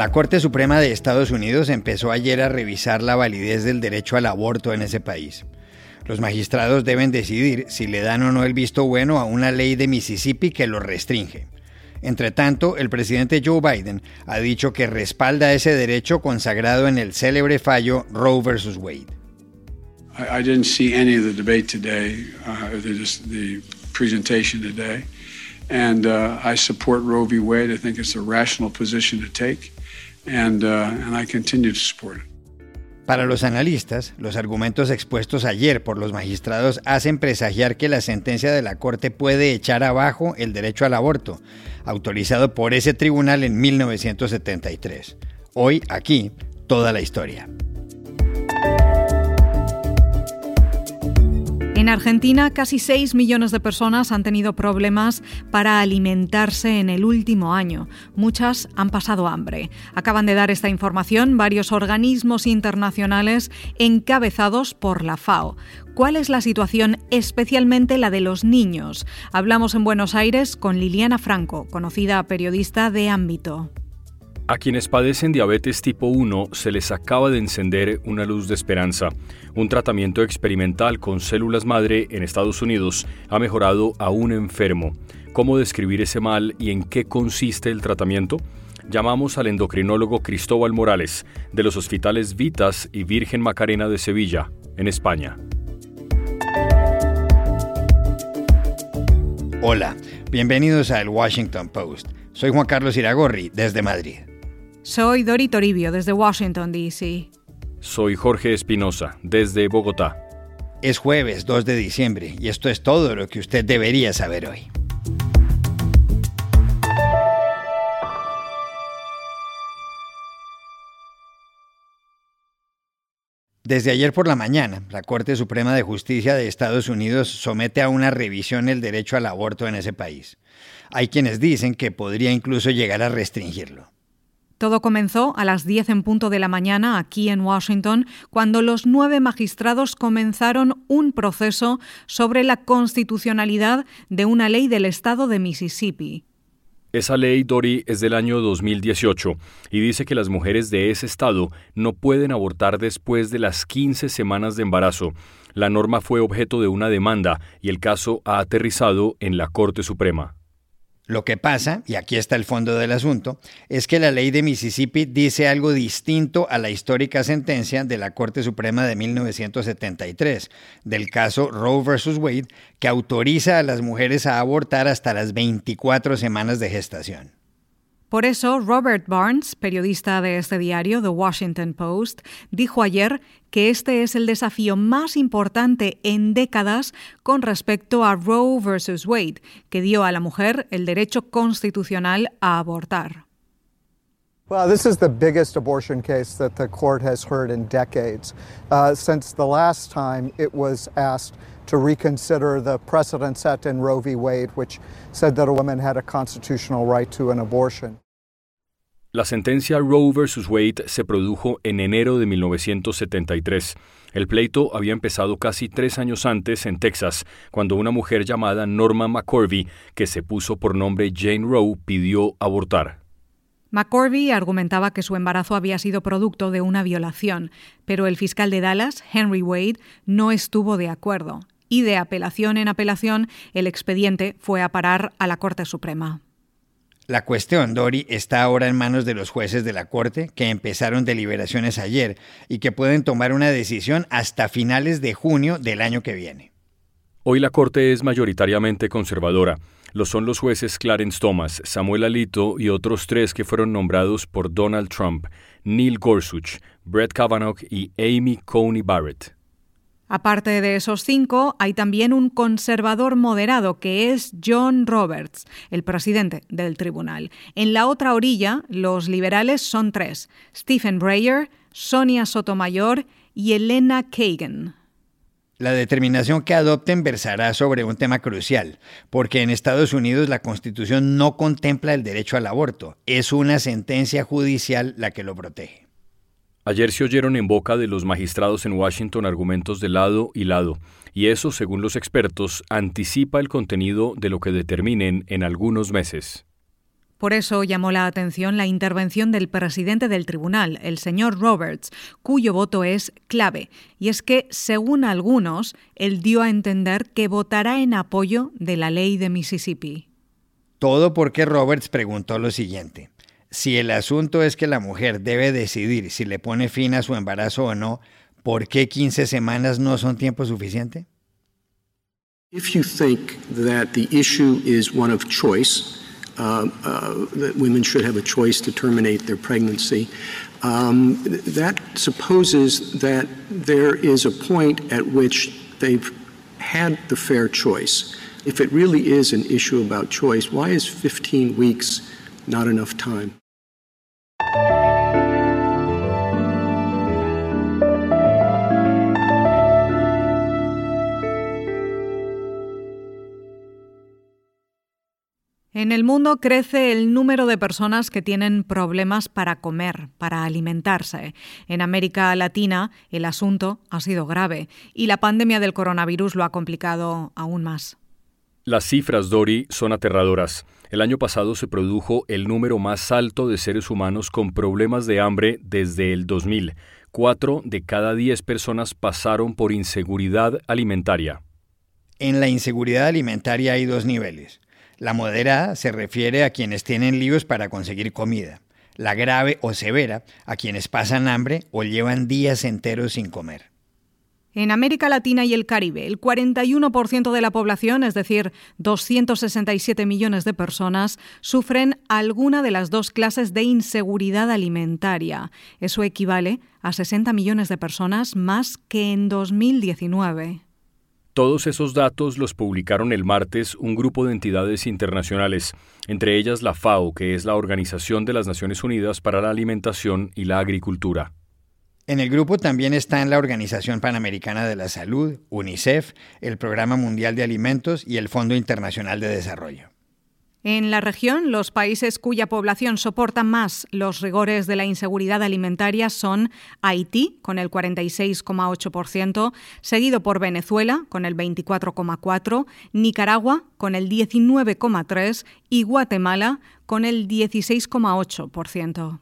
La Corte Suprema de Estados Unidos empezó ayer a revisar la validez del derecho al aborto en ese país. Los magistrados deben decidir si le dan o no el visto bueno a una ley de Mississippi que lo restringe. Entre tanto, el presidente Joe Biden ha dicho que respalda ese derecho consagrado en el célebre fallo Roe vs. Wade. I, didn't see any of the debate today, uh, the presentation today, and uh, I support Roe v. Wade. I think it's a rational position to take. And, uh, and I continue to support it. Para los analistas, los argumentos expuestos ayer por los magistrados hacen presagiar que la sentencia de la Corte puede echar abajo el derecho al aborto, autorizado por ese tribunal en 1973. Hoy, aquí, toda la historia. En Argentina, casi 6 millones de personas han tenido problemas para alimentarse en el último año. Muchas han pasado hambre. Acaban de dar esta información varios organismos internacionales encabezados por la FAO. ¿Cuál es la situación, especialmente la de los niños? Hablamos en Buenos Aires con Liliana Franco, conocida periodista de ámbito. A quienes padecen diabetes tipo 1 se les acaba de encender una luz de esperanza. Un tratamiento experimental con células madre en Estados Unidos ha mejorado a un enfermo. ¿Cómo describir ese mal y en qué consiste el tratamiento? Llamamos al endocrinólogo Cristóbal Morales, de los hospitales Vitas y Virgen Macarena de Sevilla, en España. Hola, bienvenidos al Washington Post. Soy Juan Carlos Iragorri, desde Madrid. Soy Dori Toribio desde Washington, D.C. Soy Jorge Espinosa desde Bogotá. Es jueves 2 de diciembre y esto es todo lo que usted debería saber hoy. Desde ayer por la mañana, la Corte Suprema de Justicia de Estados Unidos somete a una revisión el derecho al aborto en ese país. Hay quienes dicen que podría incluso llegar a restringirlo. Todo comenzó a las 10 en punto de la mañana aquí en Washington, cuando los nueve magistrados comenzaron un proceso sobre la constitucionalidad de una ley del estado de Mississippi. Esa ley, Dory, es del año 2018 y dice que las mujeres de ese estado no pueden abortar después de las 15 semanas de embarazo. La norma fue objeto de una demanda y el caso ha aterrizado en la Corte Suprema. Lo que pasa, y aquí está el fondo del asunto, es que la ley de Mississippi dice algo distinto a la histórica sentencia de la Corte Suprema de 1973, del caso Roe vs. Wade, que autoriza a las mujeres a abortar hasta las 24 semanas de gestación. Por eso, Robert Barnes, periodista de este diario, The Washington Post, dijo ayer que este es el desafío más importante en décadas con respecto a Roe versus Wade, que dio a la mujer el derecho constitucional a abortar. Well, this is the biggest abortion case that the court has heard in decades. Uh, since the last time it was asked to reconsider the precedent set in Roe v. Wade, which said that a woman had a constitutional right to an abortion. La sentencia Roe vs. Wade se produjo en enero de 1973. El pleito había empezado casi tres años antes en Texas, cuando una mujer llamada Norma McCorvey, que se puso por nombre Jane Roe, pidió abortar. McCorvey argumentaba que su embarazo había sido producto de una violación, pero el fiscal de Dallas, Henry Wade, no estuvo de acuerdo y de apelación en apelación el expediente fue a parar a la Corte Suprema. La cuestión, Dori, está ahora en manos de los jueces de la Corte, que empezaron deliberaciones ayer y que pueden tomar una decisión hasta finales de junio del año que viene. Hoy la Corte es mayoritariamente conservadora. Lo son los jueces Clarence Thomas, Samuel Alito y otros tres que fueron nombrados por Donald Trump, Neil Gorsuch, Brett Kavanaugh y Amy Coney Barrett. Aparte de esos cinco, hay también un conservador moderado que es John Roberts, el presidente del tribunal. En la otra orilla, los liberales son tres, Stephen Breyer, Sonia Sotomayor y Elena Kagan. La determinación que adopten versará sobre un tema crucial, porque en Estados Unidos la Constitución no contempla el derecho al aborto, es una sentencia judicial la que lo protege. Ayer se oyeron en boca de los magistrados en Washington argumentos de lado y lado, y eso, según los expertos, anticipa el contenido de lo que determinen en algunos meses. Por eso llamó la atención la intervención del presidente del tribunal, el señor Roberts, cuyo voto es clave. Y es que, según algunos, él dio a entender que votará en apoyo de la ley de Mississippi. Todo porque Roberts preguntó lo siguiente. Si el asunto es que la mujer debe decidir si le pone fin a su embarazo o no, ¿por qué 15 semanas no son tiempo suficiente? If you think that the issue is one of choice, uh, uh, that women should have a choice to terminate their pregnancy, um, that supposes that there is a point at which they've had the fair choice. If it really is an issue about choice, why is 15 weeks not enough time? En el mundo crece el número de personas que tienen problemas para comer, para alimentarse. En América Latina el asunto ha sido grave y la pandemia del coronavirus lo ha complicado aún más. Las cifras, Dori, son aterradoras. El año pasado se produjo el número más alto de seres humanos con problemas de hambre desde el 2000. Cuatro de cada diez personas pasaron por inseguridad alimentaria. En la inseguridad alimentaria hay dos niveles. La moderada se refiere a quienes tienen líos para conseguir comida. La grave o severa a quienes pasan hambre o llevan días enteros sin comer. En América Latina y el Caribe, el 41% de la población, es decir, 267 millones de personas, sufren alguna de las dos clases de inseguridad alimentaria. Eso equivale a 60 millones de personas más que en 2019. Todos esos datos los publicaron el martes un grupo de entidades internacionales, entre ellas la FAO, que es la Organización de las Naciones Unidas para la Alimentación y la Agricultura. En el grupo también están la Organización Panamericana de la Salud, UNICEF, el Programa Mundial de Alimentos y el Fondo Internacional de Desarrollo. En la región, los países cuya población soporta más los rigores de la inseguridad alimentaria son Haití, con el 46,8%, seguido por Venezuela, con el 24,4%, Nicaragua, con el 19,3% y Guatemala, con el 16,8%.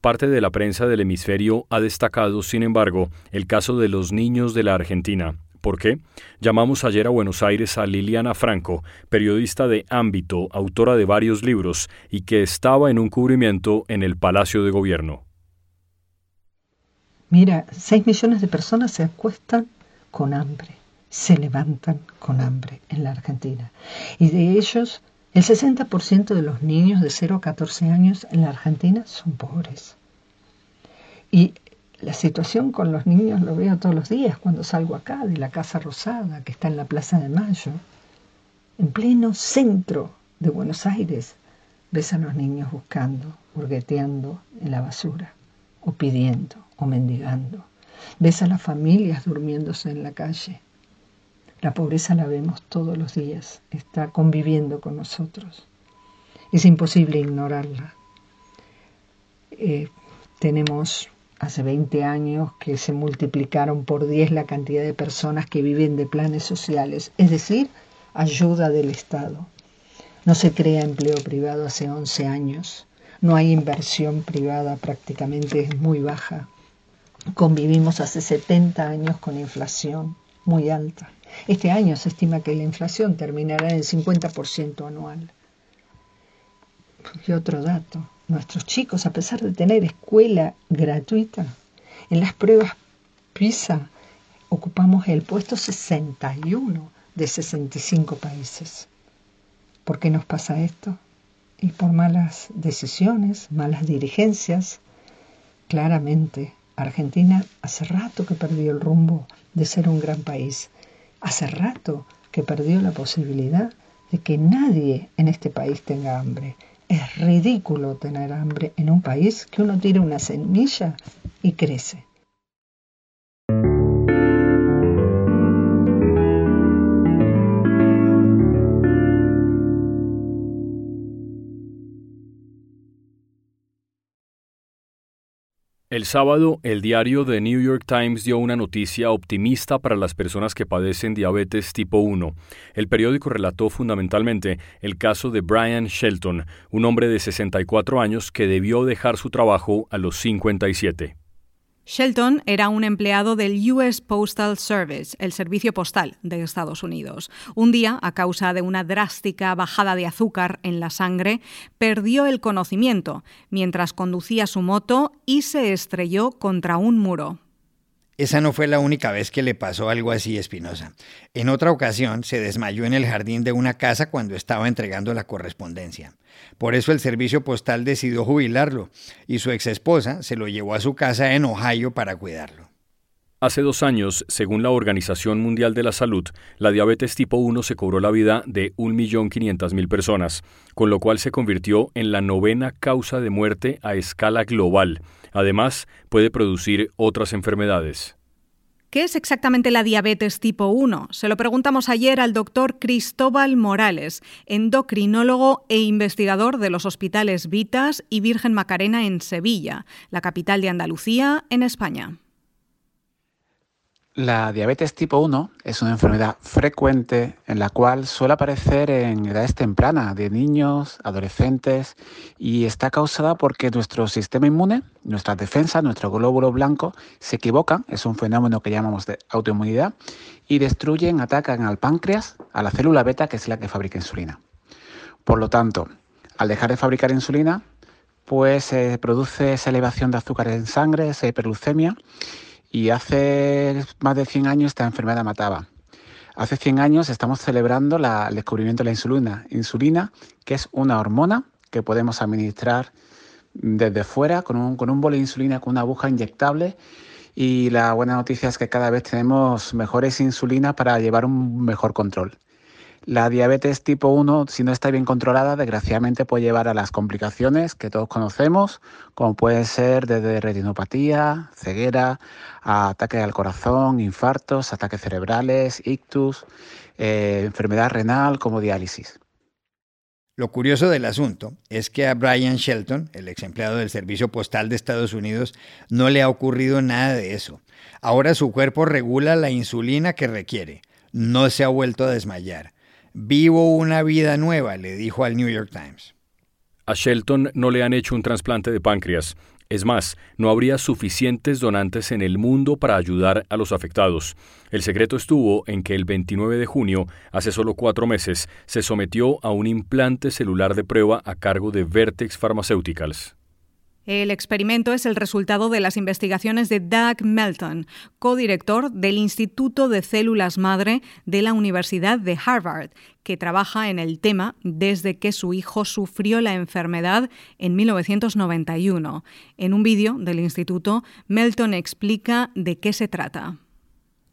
Parte de la prensa del hemisferio ha destacado, sin embargo, el caso de los niños de la Argentina, ¿Por qué? Llamamos ayer a Buenos Aires a Liliana Franco, periodista de ámbito, autora de varios libros y que estaba en un cubrimiento en el Palacio de Gobierno. Mira, 6 millones de personas se acuestan con hambre, se levantan con hambre en la Argentina. Y de ellos, el 60% de los niños de 0 a 14 años en la Argentina son pobres. Y la situación con los niños lo veo todos los días cuando salgo acá de la Casa Rosada, que está en la Plaza de Mayo, en pleno centro de Buenos Aires. Ves a los niños buscando, hurgueteando en la basura, o pidiendo, o mendigando. Ves a las familias durmiéndose en la calle. La pobreza la vemos todos los días, está conviviendo con nosotros. Es imposible ignorarla. Eh, tenemos hace 20 años que se multiplicaron por 10 la cantidad de personas que viven de planes sociales, es decir, ayuda del Estado. No se crea empleo privado hace 11 años, no hay inversión privada, prácticamente es muy baja. Convivimos hace 70 años con inflación muy alta. Este año se estima que la inflación terminará en el 50% anual. Y otro dato, nuestros chicos, a pesar de tener escuela gratuita, en las pruebas PISA ocupamos el puesto 61 de 65 países. ¿Por qué nos pasa esto? Y por malas decisiones, malas dirigencias. Claramente, Argentina hace rato que perdió el rumbo de ser un gran país. Hace rato que perdió la posibilidad de que nadie en este país tenga hambre. Es ridículo tener hambre en un país que uno tira una semilla y crece. El sábado, el diario The New York Times dio una noticia optimista para las personas que padecen diabetes tipo 1. El periódico relató fundamentalmente el caso de Brian Shelton, un hombre de 64 años que debió dejar su trabajo a los 57. Shelton era un empleado del US Postal Service, el servicio postal de Estados Unidos. Un día, a causa de una drástica bajada de azúcar en la sangre, perdió el conocimiento mientras conducía su moto y se estrelló contra un muro. Esa no fue la única vez que le pasó algo así Espinosa. En otra ocasión se desmayó en el jardín de una casa cuando estaba entregando la correspondencia. Por eso el servicio postal decidió jubilarlo y su exesposa se lo llevó a su casa en Ohio para cuidarlo. Hace dos años, según la Organización Mundial de la Salud, la diabetes tipo 1 se cobró la vida de 1.500.000 personas, con lo cual se convirtió en la novena causa de muerte a escala global. Además, puede producir otras enfermedades. ¿Qué es exactamente la diabetes tipo 1? Se lo preguntamos ayer al doctor Cristóbal Morales, endocrinólogo e investigador de los hospitales Vitas y Virgen Macarena en Sevilla, la capital de Andalucía, en España. La diabetes tipo 1 es una enfermedad frecuente en la cual suele aparecer en edades tempranas de niños, adolescentes y está causada porque nuestro sistema inmune, nuestras defensas, nuestro glóbulo blanco se equivocan, es un fenómeno que llamamos de autoinmunidad y destruyen, atacan al páncreas, a la célula beta que es la que fabrica insulina. Por lo tanto, al dejar de fabricar insulina, pues se produce esa elevación de azúcar en sangre, esa hiperglucemia y hace más de 100 años esta enfermedad mataba. Hace 100 años estamos celebrando el descubrimiento de la insulina. Insulina, que es una hormona que podemos administrar desde fuera con un, con un bolo de insulina, con una aguja inyectable. Y la buena noticia es que cada vez tenemos mejores insulinas para llevar un mejor control. La diabetes tipo 1, si no está bien controlada, desgraciadamente puede llevar a las complicaciones que todos conocemos, como puede ser desde retinopatía, ceguera, a ataques al corazón, infartos, ataques cerebrales, ictus, eh, enfermedad renal como diálisis. Lo curioso del asunto es que a Brian Shelton, el ex empleado del Servicio Postal de Estados Unidos, no le ha ocurrido nada de eso. Ahora su cuerpo regula la insulina que requiere. No se ha vuelto a desmayar. Vivo una vida nueva, le dijo al New York Times. A Shelton no le han hecho un trasplante de páncreas. Es más, no habría suficientes donantes en el mundo para ayudar a los afectados. El secreto estuvo en que el 29 de junio, hace solo cuatro meses, se sometió a un implante celular de prueba a cargo de Vertex Pharmaceuticals. El experimento es el resultado de las investigaciones de Doug Melton, codirector del Instituto de Células Madre de la Universidad de Harvard, que trabaja en el tema desde que su hijo sufrió la enfermedad en 1991. En un vídeo del instituto, Melton explica de qué se trata.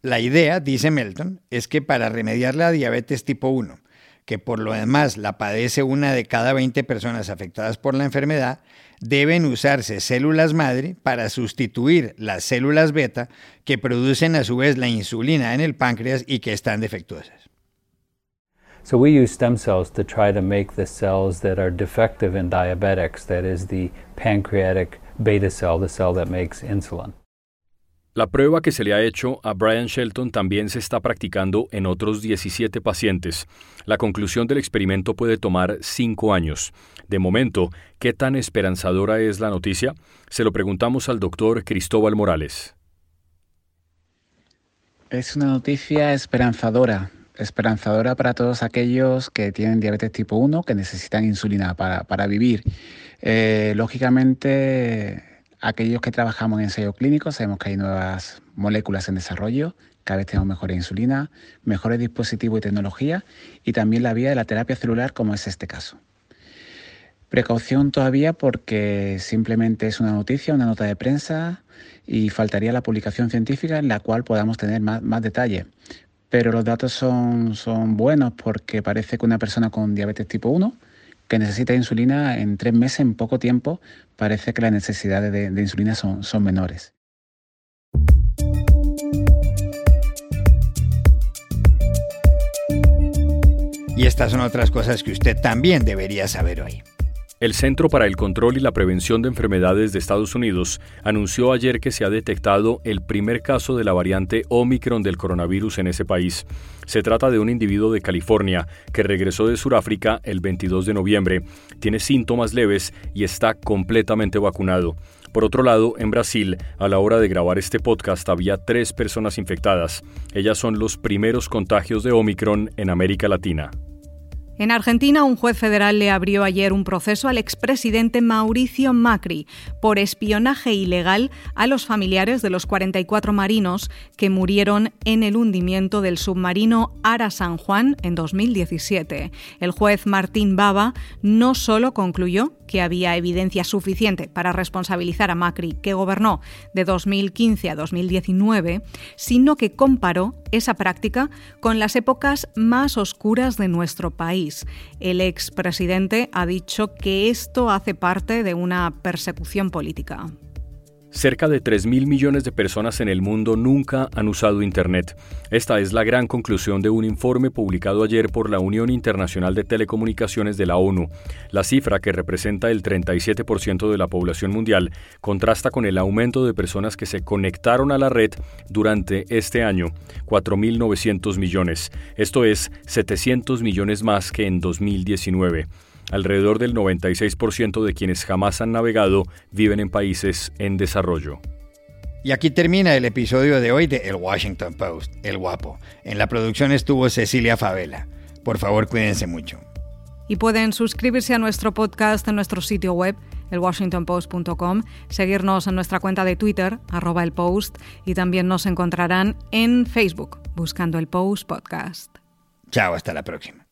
La idea, dice Melton, es que para remediar la diabetes tipo 1, que por lo demás la padece una de cada 20 personas afectadas por la enfermedad, deben usarse células madre para sustituir las células beta que producen a su vez la insulina en el páncreas y que están defectuosas. So we use stem cells to try to make the cells that are defective in diabetics, that is the pancreatic beta cell, the cell that makes insulin. La prueba que se le ha hecho a Brian Shelton también se está practicando en otros 17 pacientes. La conclusión del experimento puede tomar cinco años. De momento, ¿qué tan esperanzadora es la noticia? Se lo preguntamos al doctor Cristóbal Morales. Es una noticia esperanzadora, esperanzadora para todos aquellos que tienen diabetes tipo 1, que necesitan insulina para, vivir. Eh, lógicamente, Aquellos que trabajamos en ensayo clínico sabemos que hay nuevas moléculas en desarrollo, cada vez tenemos mejores insulina, mejores dispositivos y tecnología y también la vía de la terapia celular como es este caso. Precaución todavía porque simplemente es una noticia, una nota de prensa y faltaría la publicación científica en la cual podamos tener más, más detalle. Pero los datos son, son buenos porque parece que una persona con diabetes tipo 1 que necesita insulina en tres meses, en poco tiempo, parece que las necesidades de, insulina son, son menores. Y estas son otras cosas que usted también debería saber hoy. El Centro para el Control y la Prevención de Enfermedades de Estados Unidos anunció ayer que se ha detectado el primer caso de la variante Omicron del coronavirus en ese país. Se trata de un individuo de California que regresó de Sudáfrica el 22 de noviembre, tiene síntomas leves y está completamente vacunado. Por otro lado, en Brasil, a la hora de grabar este podcast había tres personas infectadas. Ellas son los primeros contagios de Omicron en América Latina. En Argentina, un juez federal le abrió ayer un proceso al expresidente Mauricio Macri por espionaje ilegal a los familiares de los 44 marinos que murieron en el hundimiento del submarino Ara San Juan en 2017. El juez Martín Baba no solo concluyó que había evidencia suficiente para responsabilizar a Macri, que gobernó de 2015 a 2019, sino que comparó esa práctica con las épocas más oscuras de nuestro El expresidente ha dicho que esto hace parte de una persecución política. Cerca de 3.000 millones de personas en el mundo nunca han usado Internet. Esta es la gran conclusión de un informe publicado ayer por la Unión Internacional de Telecomunicaciones de la ONU. La cifra, que representa el 37% de la población mundial, contrasta con el aumento de personas que se conectaron a la red durante este año, 4.900 millones. Esto es 700 millones más que en 2019. Alrededor del 96% de quienes jamás han navegado viven en países en desarrollo. Y aquí termina el episodio de hoy de El Washington Post, El Guapo. En la producción estuvo Cecilia Favela. Por favor, cuídense mucho. Y pueden suscribirse a nuestro podcast en nuestro sitio web, elwashingtonpost.com, seguirnos en nuestra cuenta de Twitter, arroba el post, y también nos encontrarán en Facebook, buscando el Post Podcast. Chao, hasta la próxima.